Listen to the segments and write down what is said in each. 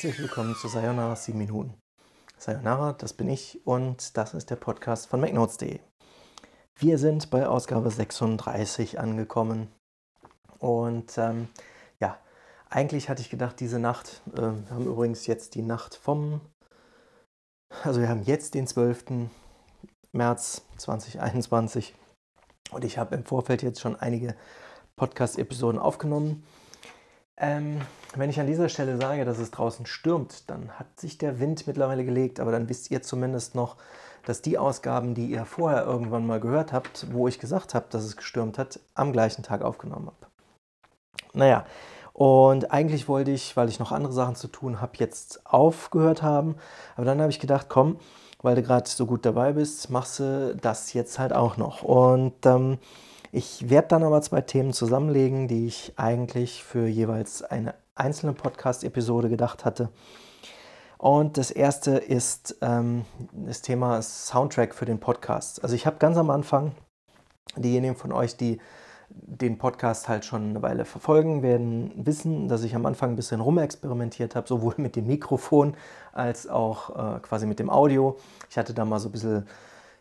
Herzlich willkommen zu Sayonara 7 Minuten. Sayonara, das bin ich und das ist der Podcast von MacNotes.de. Wir sind bei Ausgabe 36 angekommen und ähm, ja, eigentlich hatte ich gedacht, diese Nacht, äh, wir haben übrigens jetzt die Nacht vom, also wir haben jetzt den 12. März 2021 und ich habe im Vorfeld jetzt schon einige Podcast-Episoden aufgenommen. Ähm, wenn ich an dieser Stelle sage, dass es draußen stürmt, dann hat sich der Wind mittlerweile gelegt, aber dann wisst ihr zumindest noch, dass die Ausgaben, die ihr vorher irgendwann mal gehört habt, wo ich gesagt habe, dass es gestürmt hat, am gleichen Tag aufgenommen habe. Naja, und eigentlich wollte ich, weil ich noch andere Sachen zu tun habe, jetzt aufgehört haben. Aber dann habe ich gedacht, komm, weil du gerade so gut dabei bist, machst du das jetzt halt auch noch. Und ähm, ich werde dann aber zwei Themen zusammenlegen, die ich eigentlich für jeweils eine einzelne Podcast-Episode gedacht hatte. Und das erste ist ähm, das Thema Soundtrack für den Podcast. Also ich habe ganz am Anfang, diejenigen von euch, die den Podcast halt schon eine Weile verfolgen, werden wissen, dass ich am Anfang ein bisschen rumexperimentiert habe, sowohl mit dem Mikrofon als auch äh, quasi mit dem Audio. Ich hatte da mal so ein bisschen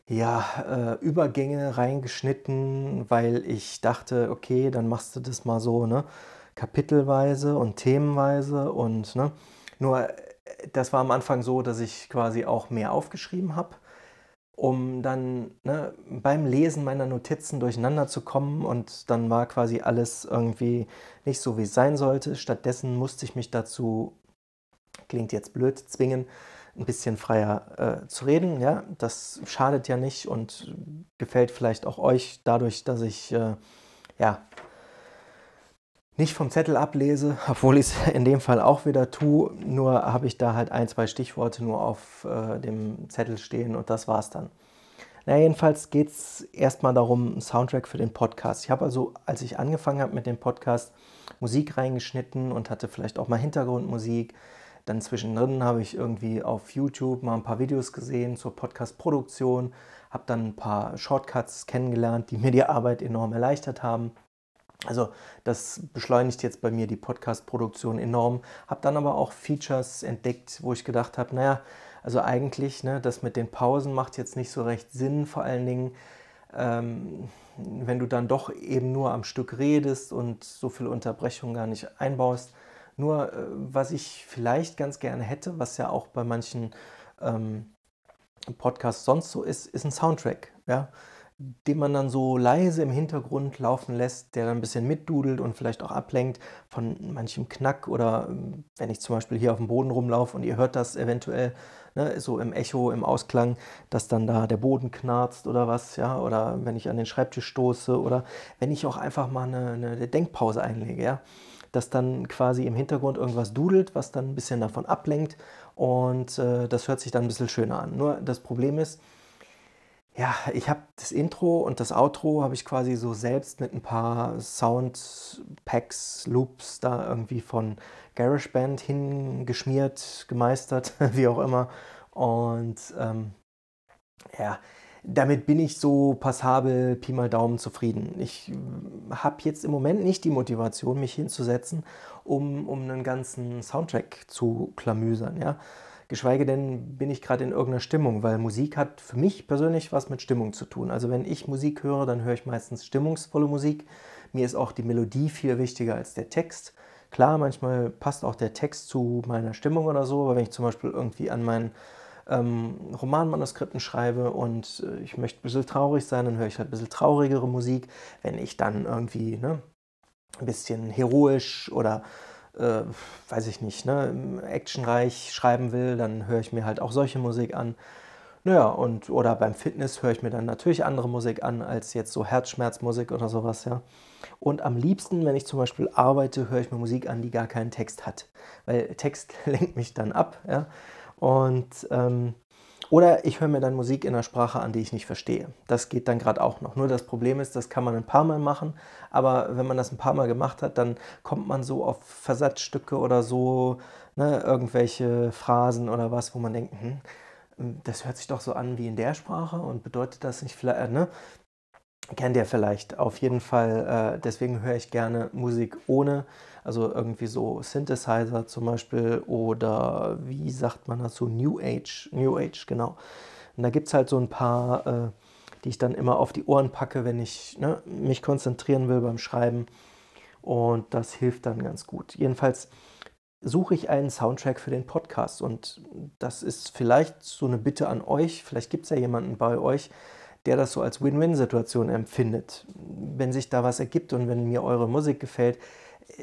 ja, äh, Übergänge reingeschnitten, weil ich dachte, okay, dann machst du das mal so, ne? kapitelweise und themenweise und ne, nur äh, das war am Anfang so, dass ich quasi auch mehr aufgeschrieben habe, um dann ne, beim Lesen meiner Notizen durcheinander zu kommen und dann war quasi alles irgendwie nicht so, wie es sein sollte. Stattdessen musste ich mich dazu, klingt jetzt blöd, zwingen, ein bisschen freier äh, zu reden. Ja, das schadet ja nicht und gefällt vielleicht auch euch dadurch, dass ich äh, ja nicht vom Zettel ablese, obwohl ich es in dem Fall auch wieder tue. Nur habe ich da halt ein, zwei Stichworte nur auf äh, dem Zettel stehen und das war's dann. Na, jedenfalls geht es erstmal darum, einen Soundtrack für den Podcast. Ich habe also, als ich angefangen habe mit dem Podcast, Musik reingeschnitten und hatte vielleicht auch mal Hintergrundmusik. Dann zwischendrin habe ich irgendwie auf YouTube mal ein paar Videos gesehen zur Podcast-Produktion, habe dann ein paar Shortcuts kennengelernt, die mir die Arbeit enorm erleichtert haben. Also das beschleunigt jetzt bei mir die Podcast-Produktion enorm. Habe dann aber auch Features entdeckt, wo ich gedacht habe, naja, also eigentlich, ne, das mit den Pausen macht jetzt nicht so recht Sinn, vor allen Dingen, ähm, wenn du dann doch eben nur am Stück redest und so viele Unterbrechungen gar nicht einbaust. Nur, äh, was ich vielleicht ganz gerne hätte, was ja auch bei manchen ähm, Podcasts sonst so ist, ist ein Soundtrack. Ja? den man dann so leise im Hintergrund laufen lässt, der dann ein bisschen mitdudelt und vielleicht auch ablenkt von manchem Knack oder ähm, wenn ich zum Beispiel hier auf dem Boden rumlaufe und ihr hört das eventuell ne, so im Echo, im Ausklang, dass dann da der Boden knarzt oder was, ja, oder wenn ich an den Schreibtisch stoße oder wenn ich auch einfach mal eine, eine Denkpause einlege, ja, dass dann quasi im Hintergrund irgendwas dudelt, was dann ein bisschen davon ablenkt und äh, das hört sich dann ein bisschen schöner an. Nur das Problem ist, ja, ich habe das Intro und das Outro habe ich quasi so selbst mit ein paar Soundpacks, Loops da irgendwie von GarageBand hingeschmiert, gemeistert, wie auch immer. Und ähm, ja, damit bin ich so passabel Pi mal Daumen zufrieden. Ich habe jetzt im Moment nicht die Motivation, mich hinzusetzen, um, um einen ganzen Soundtrack zu klamüsern. Ja? Geschweige denn bin ich gerade in irgendeiner Stimmung, weil Musik hat für mich persönlich was mit Stimmung zu tun. Also wenn ich Musik höre, dann höre ich meistens stimmungsvolle Musik. Mir ist auch die Melodie viel wichtiger als der Text. Klar, manchmal passt auch der Text zu meiner Stimmung oder so, aber wenn ich zum Beispiel irgendwie an meinen ähm, Romanmanuskripten schreibe und äh, ich möchte ein bisschen traurig sein, dann höre ich halt ein bisschen traurigere Musik. Wenn ich dann irgendwie ne, ein bisschen heroisch oder äh, weiß ich nicht, ne, actionreich schreiben will, dann höre ich mir halt auch solche Musik an. Naja, und oder beim Fitness höre ich mir dann natürlich andere Musik an als jetzt so Herzschmerzmusik oder sowas, ja. Und am liebsten, wenn ich zum Beispiel arbeite, höre ich mir Musik an, die gar keinen Text hat. Weil Text lenkt mich dann ab, ja. Und ähm, oder ich höre mir dann Musik in einer Sprache an, die ich nicht verstehe. Das geht dann gerade auch noch. Nur das Problem ist, das kann man ein paar Mal machen, aber wenn man das ein paar Mal gemacht hat, dann kommt man so auf Versatzstücke oder so, ne, irgendwelche Phrasen oder was, wo man denkt, hm, das hört sich doch so an wie in der Sprache und bedeutet das nicht vielleicht, ne? Kennt ihr vielleicht auf jeden Fall. Äh, deswegen höre ich gerne Musik ohne, also irgendwie so Synthesizer zum Beispiel oder wie sagt man dazu, New Age, New Age, genau. Und da gibt es halt so ein paar, äh, die ich dann immer auf die Ohren packe, wenn ich ne, mich konzentrieren will beim Schreiben. Und das hilft dann ganz gut. Jedenfalls suche ich einen Soundtrack für den Podcast. Und das ist vielleicht so eine Bitte an euch. Vielleicht gibt es ja jemanden bei euch, der das so als Win-Win-Situation empfindet. Wenn sich da was ergibt und wenn mir eure Musik gefällt,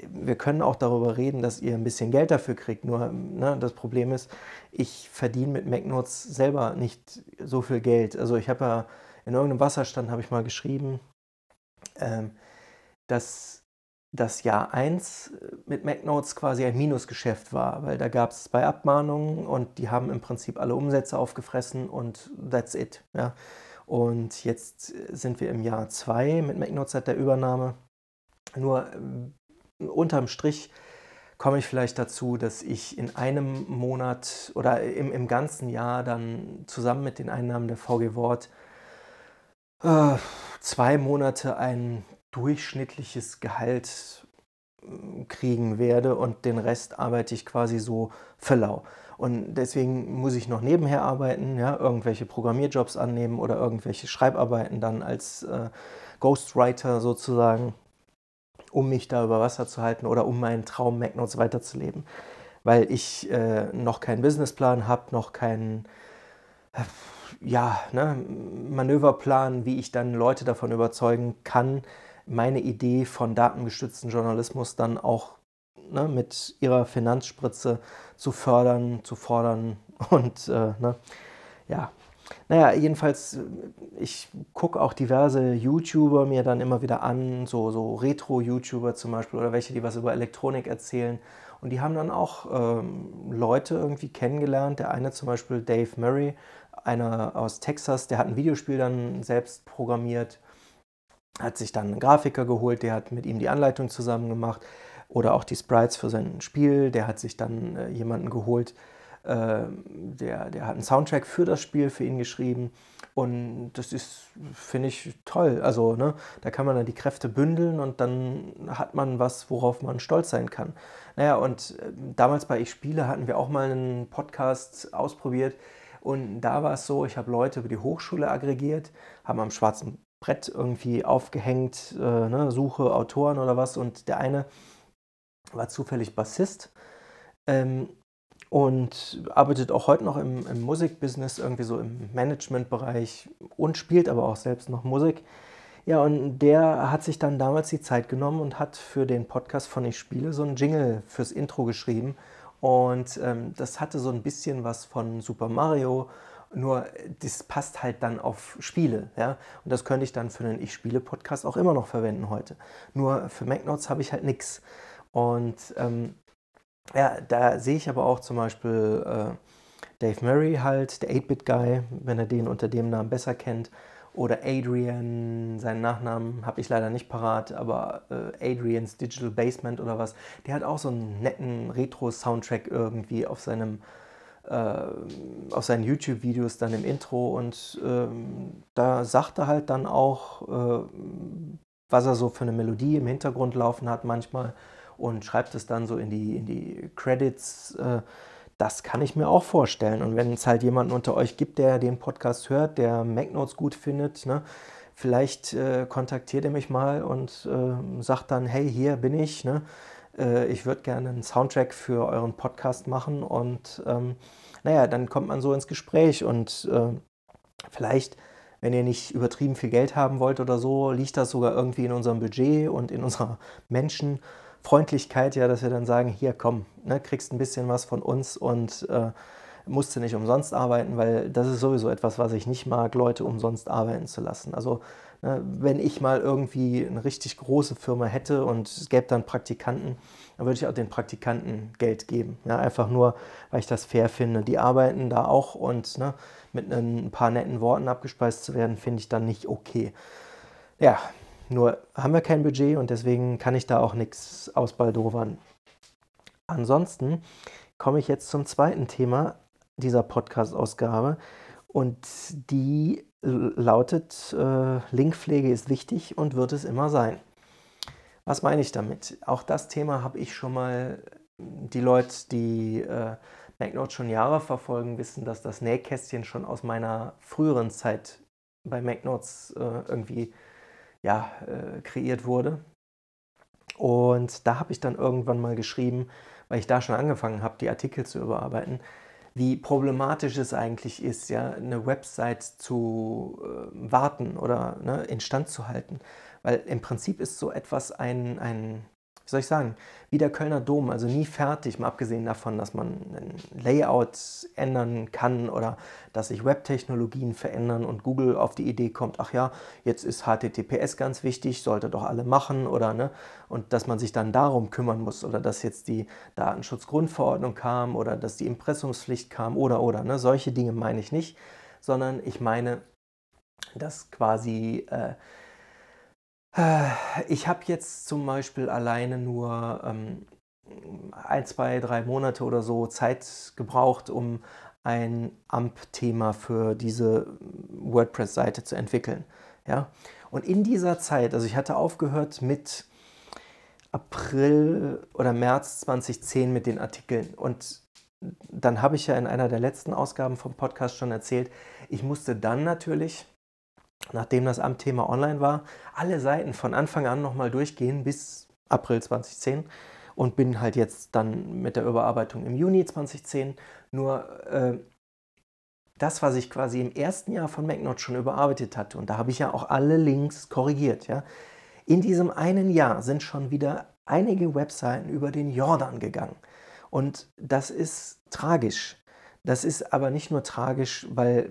wir können auch darüber reden, dass ihr ein bisschen Geld dafür kriegt. Nur ne, das Problem ist, ich verdiene mit MacNotes selber nicht so viel Geld. Also ich habe ja in irgendeinem Wasserstand habe ich mal geschrieben, ähm, dass das Jahr 1 mit MacNotes quasi ein Minusgeschäft war, weil da gab es zwei Abmahnungen und die haben im Prinzip alle Umsätze aufgefressen und that's it. Ja. Und jetzt sind wir im Jahr 2 mit MacNotes seit der Übernahme. Nur unterm Strich komme ich vielleicht dazu, dass ich in einem Monat oder im, im ganzen Jahr dann zusammen mit den Einnahmen der VG Wort äh, zwei Monate ein durchschnittliches Gehalt hm, kriegen werde und den Rest arbeite ich quasi so für lau. Und deswegen muss ich noch nebenher arbeiten, ja, irgendwelche Programmierjobs annehmen oder irgendwelche Schreibarbeiten dann als äh, Ghostwriter sozusagen, um mich da über Wasser zu halten oder um meinen Traum MacNotes weiterzuleben. Weil ich äh, noch keinen Businessplan habe, noch keinen äh, ja, ne, Manöverplan, wie ich dann Leute davon überzeugen kann, meine Idee von datengestützten Journalismus dann auch ne, mit ihrer Finanzspritze zu fördern, zu fordern und äh, ne, ja. Naja, jedenfalls, ich gucke auch diverse YouTuber mir dann immer wieder an, so, so Retro-YouTuber zum Beispiel oder welche, die was über Elektronik erzählen. Und die haben dann auch ähm, Leute irgendwie kennengelernt. Der eine zum Beispiel Dave Murray, einer aus Texas, der hat ein Videospiel dann selbst programmiert hat sich dann einen Grafiker geholt, der hat mit ihm die Anleitung zusammen gemacht oder auch die Sprites für sein Spiel. Der hat sich dann äh, jemanden geholt, äh, der, der hat einen Soundtrack für das Spiel für ihn geschrieben. Und das ist, finde ich, toll. Also, ne, da kann man dann die Kräfte bündeln und dann hat man was, worauf man stolz sein kann. Naja, und äh, damals bei Ich Spiele hatten wir auch mal einen Podcast ausprobiert. Und da war es so, ich habe Leute über die Hochschule aggregiert, haben am schwarzen Brett irgendwie aufgehängt, äh, ne, suche Autoren oder was. Und der eine war zufällig Bassist ähm, und arbeitet auch heute noch im, im Musikbusiness, irgendwie so im Managementbereich und spielt aber auch selbst noch Musik. Ja, und der hat sich dann damals die Zeit genommen und hat für den Podcast von Ich Spiele so einen Jingle fürs Intro geschrieben. Und ähm, das hatte so ein bisschen was von Super Mario nur das passt halt dann auf Spiele. Ja? Und das könnte ich dann für einen Ich-Spiele-Podcast auch immer noch verwenden heute. Nur für MacNotes habe ich halt nichts. Und ähm, ja, da sehe ich aber auch zum Beispiel äh, Dave Murray halt, der 8-Bit-Guy, wenn er den unter dem Namen besser kennt. Oder Adrian, seinen Nachnamen habe ich leider nicht parat, aber äh, Adrians Digital Basement oder was. Der hat auch so einen netten Retro-Soundtrack irgendwie auf seinem äh, auf seinen YouTube-Videos dann im Intro und ähm, da sagt er halt dann auch, äh, was er so für eine Melodie im Hintergrund laufen hat manchmal und schreibt es dann so in die, in die Credits. Äh, das kann ich mir auch vorstellen. Und wenn es halt jemanden unter euch gibt, der den Podcast hört, der MacNotes gut findet, ne, vielleicht äh, kontaktiert er mich mal und äh, sagt dann, hey, hier bin ich. Ne? äh, ich würde gerne einen Soundtrack für euren Podcast machen und ähm, naja, dann kommt man so ins Gespräch und äh, vielleicht, wenn ihr nicht übertrieben viel Geld haben wollt oder so, liegt das sogar irgendwie in unserem Budget und in unserer Menschenfreundlichkeit, ja, dass wir dann sagen, hier komm, ne, kriegst ein bisschen was von uns und äh, musst du nicht umsonst arbeiten, weil das ist sowieso etwas, was ich nicht mag, Leute umsonst arbeiten zu lassen. Also Ne, wenn ich mal irgendwie eine richtig große Firma hätte und es gäbe dann Praktikanten, dann würde ich auch den Praktikanten Geld geben. Ja, einfach nur, weil ich das fair finde. Die arbeiten da auch und ne, mit ein paar netten Worten abgespeist zu werden, finde ich dann nicht okay. Ja, nur haben wir kein Budget und deswegen kann ich da auch nichts ausbaldowern. Ansonsten komme ich jetzt zum zweiten Thema dieser Podcast-Ausgabe und die lautet, äh, Linkpflege ist wichtig und wird es immer sein. Was meine ich damit? Auch das Thema habe ich schon mal, die Leute, die äh, MacNote schon Jahre verfolgen, wissen, dass das Nähkästchen schon aus meiner früheren Zeit bei MacNotes äh, irgendwie ja, äh, kreiert wurde. Und da habe ich dann irgendwann mal geschrieben, weil ich da schon angefangen habe, die Artikel zu überarbeiten, wie problematisch es eigentlich ist, ja, eine Website zu äh, warten oder ne, instand zu halten. Weil im Prinzip ist so etwas ein, ein wie soll ich sagen, wie der Kölner Dom, also nie fertig, mal abgesehen davon, dass man ein Layout ändern kann oder dass sich Webtechnologien verändern und Google auf die Idee kommt, ach ja, jetzt ist HTTPS ganz wichtig, sollte doch alle machen oder ne, und dass man sich dann darum kümmern muss oder dass jetzt die Datenschutzgrundverordnung kam oder dass die Impressumspflicht kam oder oder ne, solche Dinge meine ich nicht, sondern ich meine, dass quasi äh, äh, ich habe jetzt zum Beispiel alleine nur ähm, ein, zwei, drei Monate oder so Zeit gebraucht, um ein AMP-Thema für diese WordPress-Seite zu entwickeln. Ja? Und in dieser Zeit, also ich hatte aufgehört mit April oder März 2010 mit den Artikeln und dann habe ich ja in einer der letzten Ausgaben vom Podcast schon erzählt, ich musste dann natürlich nachdem das Amtthema online war, alle Seiten von Anfang an nochmal durchgehen bis April 2010 und bin halt jetzt dann mit der Überarbeitung im Juni 2010. Nur äh, das, was ich quasi im ersten Jahr von MacNote schon überarbeitet hatte, und da habe ich ja auch alle Links korrigiert, ja. In diesem einen Jahr sind schon wieder einige Webseiten über den Jordan gegangen. Und das ist tragisch. Das ist aber nicht nur tragisch, weil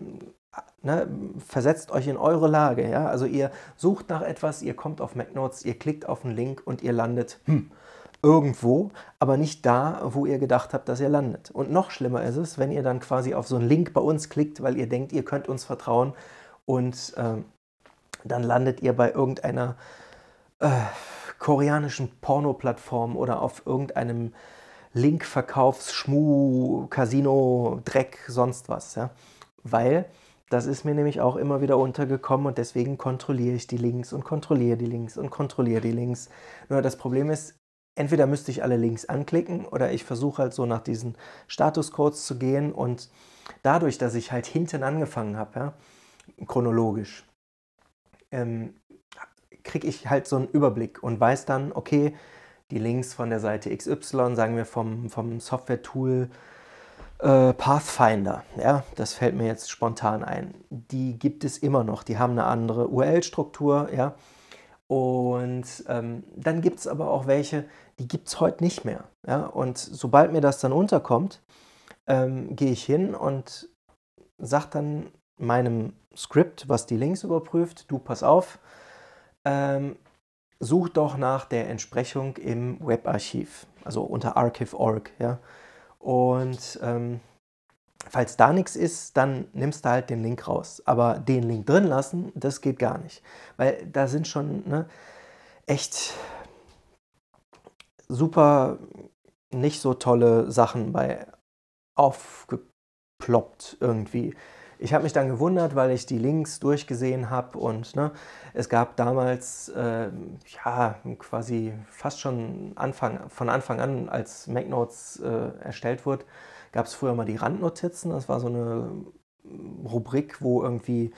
ne, versetzt euch in eure Lage. Ja? Also ihr sucht nach etwas, ihr kommt auf MacNotes, ihr klickt auf einen Link und ihr landet hm, irgendwo, aber nicht da, wo ihr gedacht habt, dass ihr landet. Und noch schlimmer ist es, wenn ihr dann quasi auf so einen Link bei uns klickt, weil ihr denkt, ihr könnt uns vertrauen und äh, dann landet ihr bei irgendeiner äh, koreanischen Porno-Plattform oder auf irgendeinem Linkverkaufs, Schmu, Casino, Dreck, sonst was. Ja? Weil das ist mir nämlich auch immer wieder untergekommen und deswegen kontrolliere ich die Links und kontrolliere die Links und kontrolliere die Links. Nur das Problem ist, entweder müsste ich alle Links anklicken oder ich versuche halt so nach diesen Statuscodes zu gehen und dadurch, dass ich halt hinten angefangen habe, ja, chronologisch, ähm, kriege ich halt so einen Überblick und weiß dann, okay, die Links von der Seite XY, sagen wir vom, vom Software-Tool, äh, Pathfinder, ja, das fällt mir jetzt spontan ein. Die gibt es immer noch. Die haben eine andere URL-Struktur, ja. Und ähm, dann gibt es aber auch welche, die gibt es heute nicht mehr. Ja? Und sobald mir das dann unterkommt, ähm, gehe ich hin und sage dann meinem Skript, was die Links überprüft, du pass auf, ähm, such doch nach der Entsprechung im Webarchiv, also unter archive.org. Ja? Und ähm, falls da nichts ist, dann nimmst du halt den Link raus. Aber den Link drin lassen, das geht gar nicht. Weil da sind schon ne, echt super nicht so tolle Sachen bei aufgeploppt irgendwie. Ich habe mich dann gewundert, weil ich die Links durchgesehen habe und ne, es gab damals äh, ja quasi fast schon Anfang, von Anfang an, als MacNotes äh, erstellt wurde, gab es früher mal die Randnotizen. Das war so eine Rubrik, wo irgendwie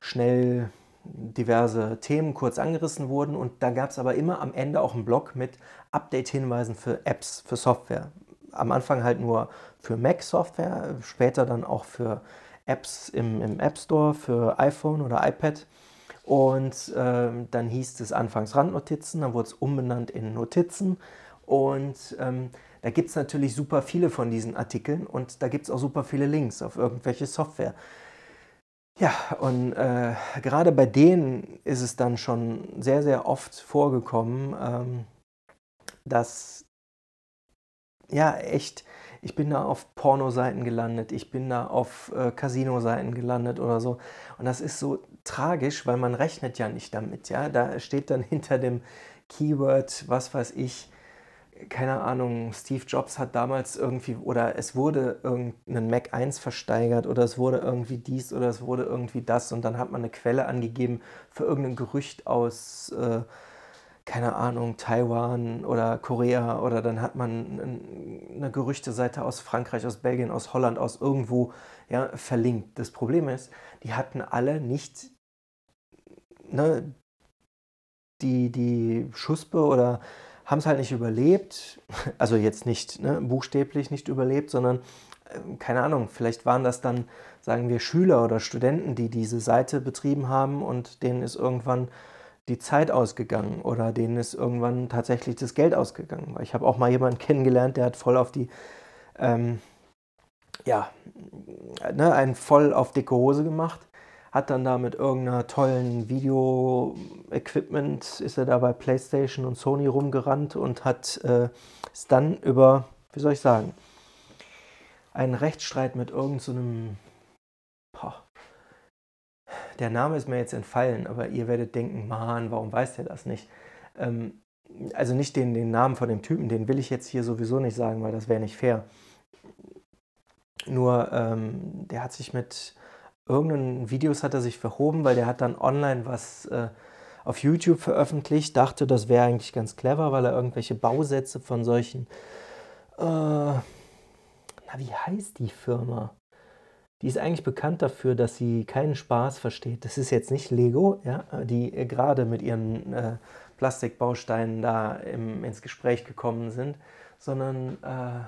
schnell diverse Themen kurz angerissen wurden und da gab es aber immer am Ende auch einen Blog mit Update-Hinweisen für Apps, für Software. Am Anfang halt nur für Mac-Software, später dann auch für Apps im, im App Store für iPhone oder iPad. Und ähm, dann hieß es anfangs Randnotizen, dann wurde es umbenannt in Notizen. Und ähm, da gibt es natürlich super viele von diesen Artikeln und da gibt es auch super viele Links auf irgendwelche Software. Ja, und äh, gerade bei denen ist es dann schon sehr, sehr oft vorgekommen, ähm, dass ja echt ich bin da auf Porno-Seiten gelandet, ich bin da auf äh, Casino-Seiten gelandet oder so. Und das ist so tragisch, weil man rechnet ja nicht damit. Ja? Da steht dann hinter dem Keyword, was weiß ich, keine Ahnung, Steve Jobs hat damals irgendwie, oder es wurde irgendein Mac 1 versteigert oder es wurde irgendwie dies oder es wurde irgendwie das und dann hat man eine Quelle angegeben für irgendein Gerücht aus, äh, keine Ahnung, Taiwan oder Korea oder dann hat man eine Gerüchteseite aus Frankreich, aus Belgien, aus Holland, aus irgendwo ja, verlinkt. Das Problem ist, die hatten alle nicht ne, die, die Schuspe oder haben es halt nicht überlebt. Also jetzt nicht ne, buchstäblich nicht überlebt, sondern äh, keine Ahnung, vielleicht waren das dann, sagen wir, Schüler oder Studenten, die diese Seite betrieben haben und denen ist irgendwann die Zeit ausgegangen oder denen ist irgendwann tatsächlich das Geld ausgegangen. Ich habe auch mal jemanden kennengelernt, der hat voll auf die, ähm, ja, ne, einen voll auf dicke Hose gemacht hat dann da mit irgendeiner tollen Video-Equipment, ist er da bei PlayStation und Sony rumgerannt und hat äh, es dann über, wie soll ich sagen, einen Rechtsstreit mit irgendeinem, so der Name ist mir jetzt entfallen, aber ihr werdet denken, Mann, warum weiß der das nicht? Ähm, also nicht den, den Namen von dem Typen, den will ich jetzt hier sowieso nicht sagen, weil das wäre nicht fair. Nur ähm, der hat sich mit irgendeinen Videos hat er sich verhoben, weil der hat dann online was äh, auf YouTube veröffentlicht, dachte, das wäre eigentlich ganz clever, weil er irgendwelche Bausätze von solchen, äh, na, wie heißt die Firma? Die ist eigentlich bekannt dafür, dass sie keinen Spaß versteht. Das ist jetzt nicht Lego, ja, die gerade mit ihren äh, Plastikbausteinen da im, ins Gespräch gekommen sind, sondern, äh,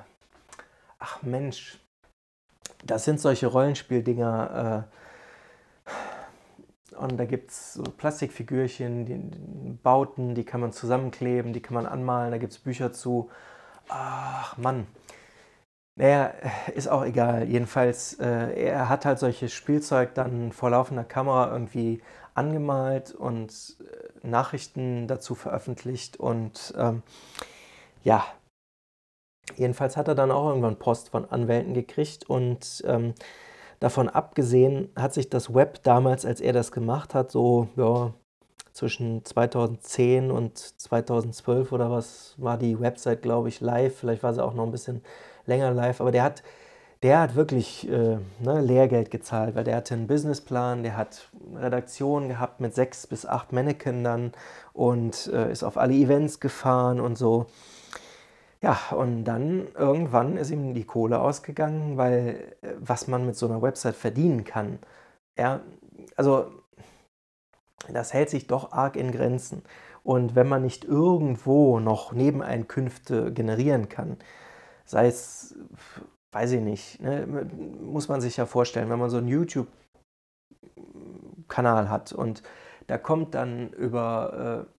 ach Mensch, das sind solche Rollenspieldinger. Äh, und da gibt es so Plastikfigürchen, die, die Bauten, die kann man zusammenkleben, die kann man anmalen, da gibt es Bücher zu. Ach Mann. Naja, ist auch egal. Jedenfalls, äh, er hat halt solches Spielzeug dann vor laufender Kamera irgendwie angemalt und äh, Nachrichten dazu veröffentlicht. Und ähm, ja, Jedenfalls hat er dann auch irgendwann Post von Anwälten gekriegt und ähm, davon abgesehen hat sich das Web damals, als er das gemacht hat, so ja, zwischen 2010 und 2012 oder was war die Website, glaube ich, live. Vielleicht war sie auch noch ein bisschen länger live, aber der hat, der hat wirklich äh, ne, Lehrgeld gezahlt, weil der hatte einen Businessplan, der hat Redaktion gehabt mit sechs bis acht Mannekindern und äh, ist auf alle Events gefahren und so. Ja, und dann irgendwann ist ihm die Kohle ausgegangen, weil äh, was man mit so einer Website verdienen kann, ja, also das hält sich doch arg in Grenzen. Und wenn man nicht irgendwo noch Nebeneinkünfte generieren kann, sei es, weiß ich nicht, ne, muss man sich ja vorstellen, wenn man so einen YouTube-Kanal hat und da kommt dann über äh,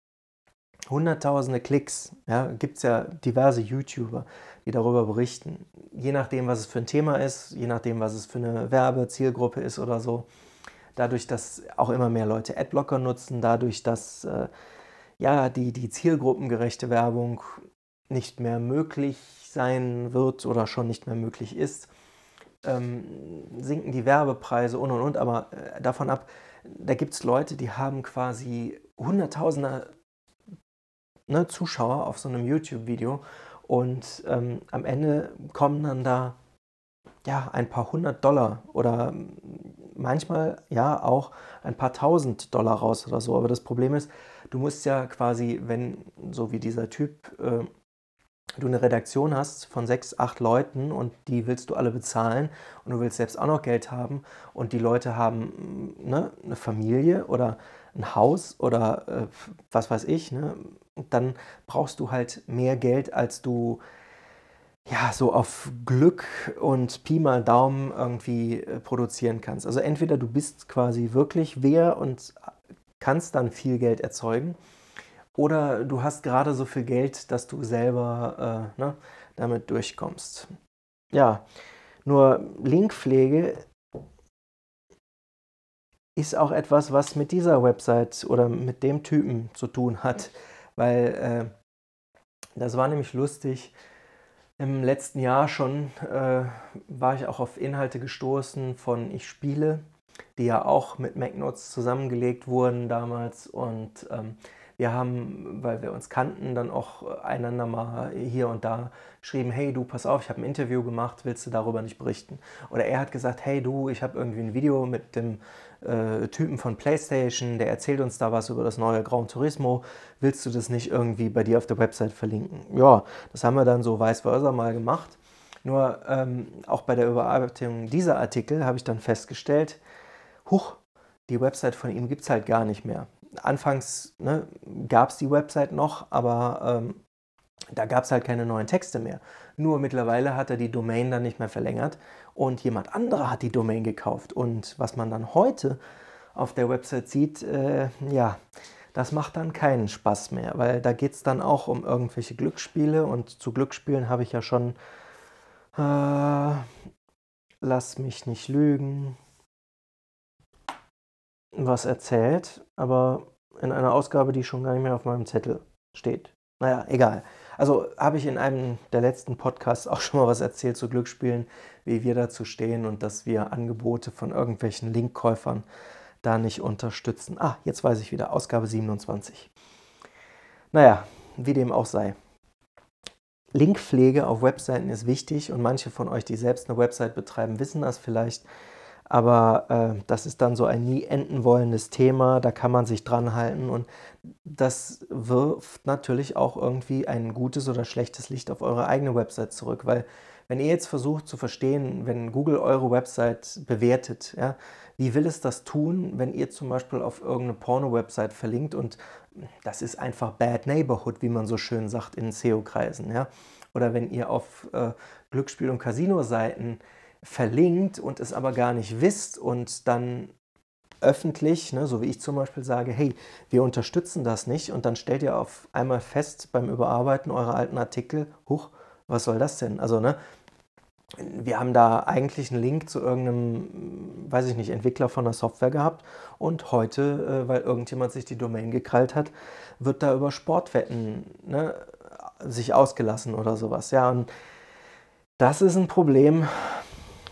hunderttausende Klicks. Ja, gibt es ja diverse YouTuber, die darüber berichten. Je nachdem, was es für ein Thema ist, je nachdem, was es für eine Werbezielgruppe ist oder so. Dadurch, dass auch immer mehr Leute Adblocker nutzen, dadurch, dass äh, ja, die, die zielgruppengerechte Werbung nicht mehr möglich sein wird oder schon nicht mehr möglich ist, ähm, sinken die Werbepreise und und und. Aber äh, davon ab, da gibt es Leute, die haben quasi Hunderttausende ne, Zuschauer auf so einem YouTube-Video und ähm, am Ende kommen dann da ja ein paar hundert Dollar oder manchmal ja auch ein paar tausend Dollar raus oder so. Aber das Problem ist, du musst ja quasi, wenn so wie dieser Typ äh, du eine Redaktion hast von sechs, acht Leuten und die willst du alle bezahlen und du willst selbst auch noch Geld haben und die Leute haben ne, eine Familie oder ein Haus oder äh, was weiß ich, ne, dann brauchst du halt mehr Geld, als du ja so auf Glück und Pi mal Daumen irgendwie äh, produzieren kannst. Also entweder du bist quasi wirklich wer und kannst dann viel Geld erzeugen oder du hast gerade so viel Geld, dass du selber äh, ne, damit durchkommst. Ja, nur Linkpflege ist auch etwas, was mit dieser Website oder mit dem Typen zu tun hat, weil äh, das war nämlich lustig. Im letzten Jahr schon äh, war ich auch auf Inhalte gestoßen von Ich spiele, die ja auch mit MacNotes zusammengelegt wurden damals und ähm, Wir haben, weil wir uns kannten, dann auch einander mal hier und da geschrieben, hey du, pass auf, ich habe ein Interview gemacht, willst du darüber nicht berichten? Oder er hat gesagt, hey du, ich habe irgendwie ein Video mit dem äh, Typen von PlayStation, der erzählt uns da was über das neue Gran Turismo, willst du das nicht irgendwie bei dir auf der Website verlinken? Ja, das haben wir dann so vice versa mal gemacht. Nur ähm, auch bei der Überarbeitung dieser Artikel habe ich dann festgestellt, huch, die Website von ihm gibt es halt gar nicht mehr. Anfangs ne, gab es die Website noch, aber ähm, da gab es halt keine neuen Texte mehr. Nur mittlerweile hat er die Domain dann nicht mehr verlängert und jemand anderer hat die Domain gekauft. Und was man dann heute auf der Website sieht, äh, ja, das macht dann keinen Spaß mehr, weil da geht es dann auch um irgendwelche Glücksspiele und zu Glücksspielen habe ich ja schon, äh, lass mich nicht lügen, was erzählt, aber in einer Ausgabe, die schon gar nicht mehr auf meinem Zettel steht. Naja, egal. Also habe ich in einem der letzten Podcasts auch schon mal was erzählt zu Glücksspielen, wie wir dazu stehen und dass wir Angebote von irgendwelchen Linkkäufern da nicht unterstützen. Ah, jetzt weiß ich wieder, Ausgabe 27. Naja, wie dem auch sei. Linkpflege auf Webseiten ist wichtig und manche von euch, die selbst eine Website betreiben, wissen das vielleicht. Aber äh, das ist dann so ein nie enden wollendes Thema, da kann man sich dran halten und das wirft natürlich auch irgendwie ein gutes oder schlechtes Licht auf eure eigene Website zurück, weil wenn ihr jetzt versucht zu verstehen, wenn Google eure Website bewertet, ja, wie will es das tun, wenn ihr zum Beispiel auf irgendeine Porno-Website verlinkt und das ist einfach Bad Neighborhood, wie man so schön sagt in SEO-Kreisen, ja? Oder wenn ihr auf äh, Glücksspiel- und Casino-Seiten verlinkt und es aber gar nicht wisst und dann öffentlich, ne, so wie ich zum Beispiel sage, hey, wir unterstützen das nicht und dann stellt ihr auf einmal fest beim Überarbeiten eurer alten Artikel, huch, was soll das denn? Also, ne, wir haben da eigentlich einen Link zu irgendeinem, weiß ich nicht, Entwickler von der Software gehabt und heute, äh, weil irgendjemand sich die Domain gekrallt hat, wird da über Sportwetten ne, sich ausgelassen oder sowas. Ja, und das ist ein Problem,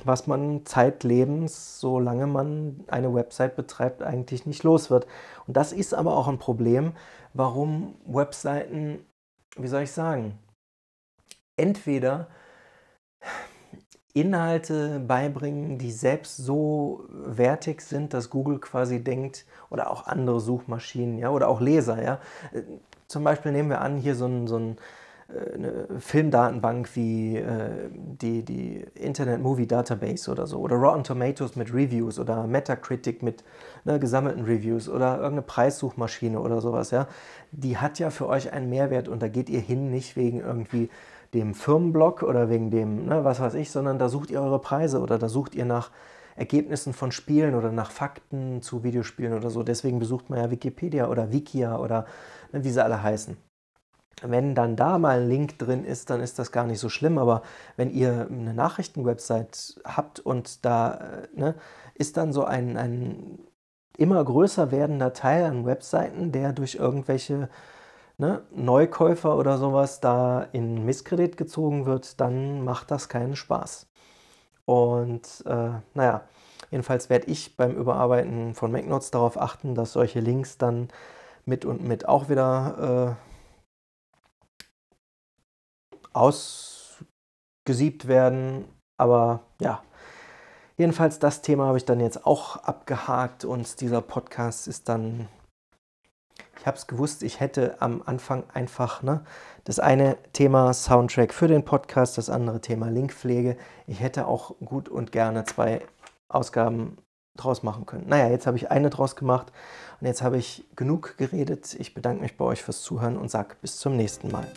was man zeitlebens, solange man eine Website betreibt, eigentlich nicht los wird. Und das ist aber auch ein Problem, warum Webseiten, wie soll ich sagen, entweder Inhalte beibringen, die selbst so wertig sind, dass Google quasi denkt, oder auch andere Suchmaschinen, ja, oder auch Leser, ja. Zum Beispiel nehmen wir an, hier so ein, so ein äh, eine Filmdatenbank wie äh, die, die Internet Movie Database oder so oder Rotten Tomatoes mit Reviews oder Metacritic mit ne, gesammelten Reviews oder irgendeine Preissuchmaschine oder sowas, ja, die hat ja für euch einen Mehrwert und da geht ihr hin nicht wegen irgendwie dem Firmenblog oder wegen dem, ne, was weiß ich, sondern da sucht ihr eure Preise oder da sucht ihr nach Ergebnissen von Spielen oder nach Fakten zu Videospielen oder so. Deswegen besucht man ja Wikipedia oder Wikia oder ne, wie sie alle heißen wenn dann da mal ein Link drin ist, dann ist das gar nicht so schlimm. Aber wenn ihr eine Nachrichtenwebsite habt und da äh, ne, ist dann so ein, ein immer größer werdender Teil an Webseiten, der durch irgendwelche ne, Neukäufer oder sowas da in Misskredit gezogen wird, dann macht das keinen Spaß. Und äh, naja, jedenfalls werde ich beim Überarbeiten von MacNotes darauf achten, dass solche Links dann mit und mit auch wieder äh, ausgesiebt werden. Aber ja, jedenfalls das Thema habe ich dann jetzt auch abgehakt und dieser Podcast ist dann, ich habe es gewusst, ich hätte am Anfang einfach ne, das eine Thema Soundtrack für den Podcast, das andere Thema Linkpflege. Ich hätte auch gut und gerne zwei Ausgaben draus machen können. Naja, jetzt habe ich eine draus gemacht und jetzt habe ich genug geredet. Ich bedanke mich bei euch fürs Zuhören und sage bis zum nächsten Mal.